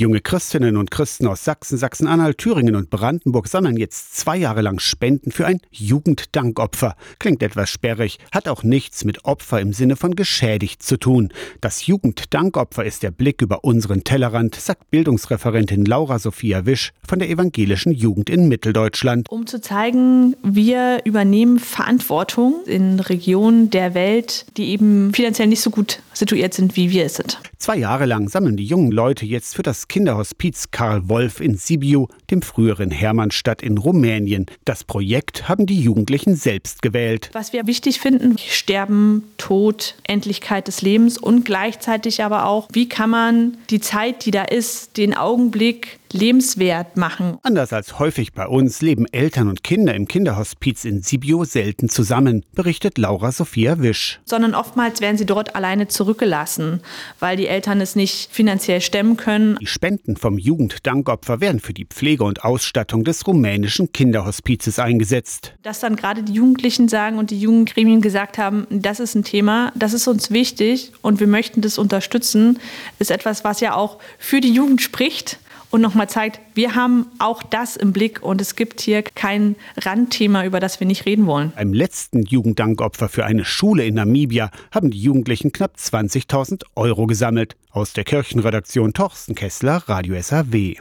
Junge Christinnen und Christen aus Sachsen, Sachsen-Anhalt, Thüringen und Brandenburg sammeln jetzt zwei Jahre lang Spenden für ein Jugenddankopfer. Klingt etwas sperrig, hat auch nichts mit Opfer im Sinne von geschädigt zu tun. Das Jugenddankopfer ist der Blick über unseren Tellerrand, sagt Bildungsreferentin Laura Sophia Wisch von der evangelischen Jugend in Mitteldeutschland. Um zu zeigen, wir übernehmen Verantwortung in Regionen der Welt, die eben finanziell nicht so gut situiert sind, wie wir es sind. Zwei Jahre lang sammeln die jungen Leute jetzt für das Kinderhospiz Karl Wolf in Sibiu, dem früheren Hermannstadt in Rumänien. Das Projekt haben die Jugendlichen selbst gewählt. Was wir wichtig finden, Sterben, Tod, Endlichkeit des Lebens und gleichzeitig aber auch, wie kann man die Zeit, die da ist, den Augenblick lebenswert machen. Anders als häufig bei uns leben Eltern und Kinder im Kinderhospiz in Sibiu selten zusammen, berichtet Laura Sophia Wisch. Sondern oftmals werden sie dort alleine zurückgelassen, weil die Eltern es nicht finanziell stemmen können. Die Spenden vom Jugenddankopfer werden für die Pflege und Ausstattung des rumänischen Kinderhospizes eingesetzt. Dass dann gerade die Jugendlichen sagen und die Jugendgremien gesagt haben, das ist ein Thema, das ist uns wichtig und wir möchten das unterstützen, ist etwas, was ja auch für die Jugend spricht und nochmal zeigt, wir haben auch das im Blick und es gibt hier kein Randthema, über das wir nicht reden wollen. Beim letzten Jugenddankopfer für eine Schule in Namibia haben die Jugendlichen knapp 20.000 Euro gesammelt. Aus der Kirchenredaktion Torsten Kessler, Radio SAW.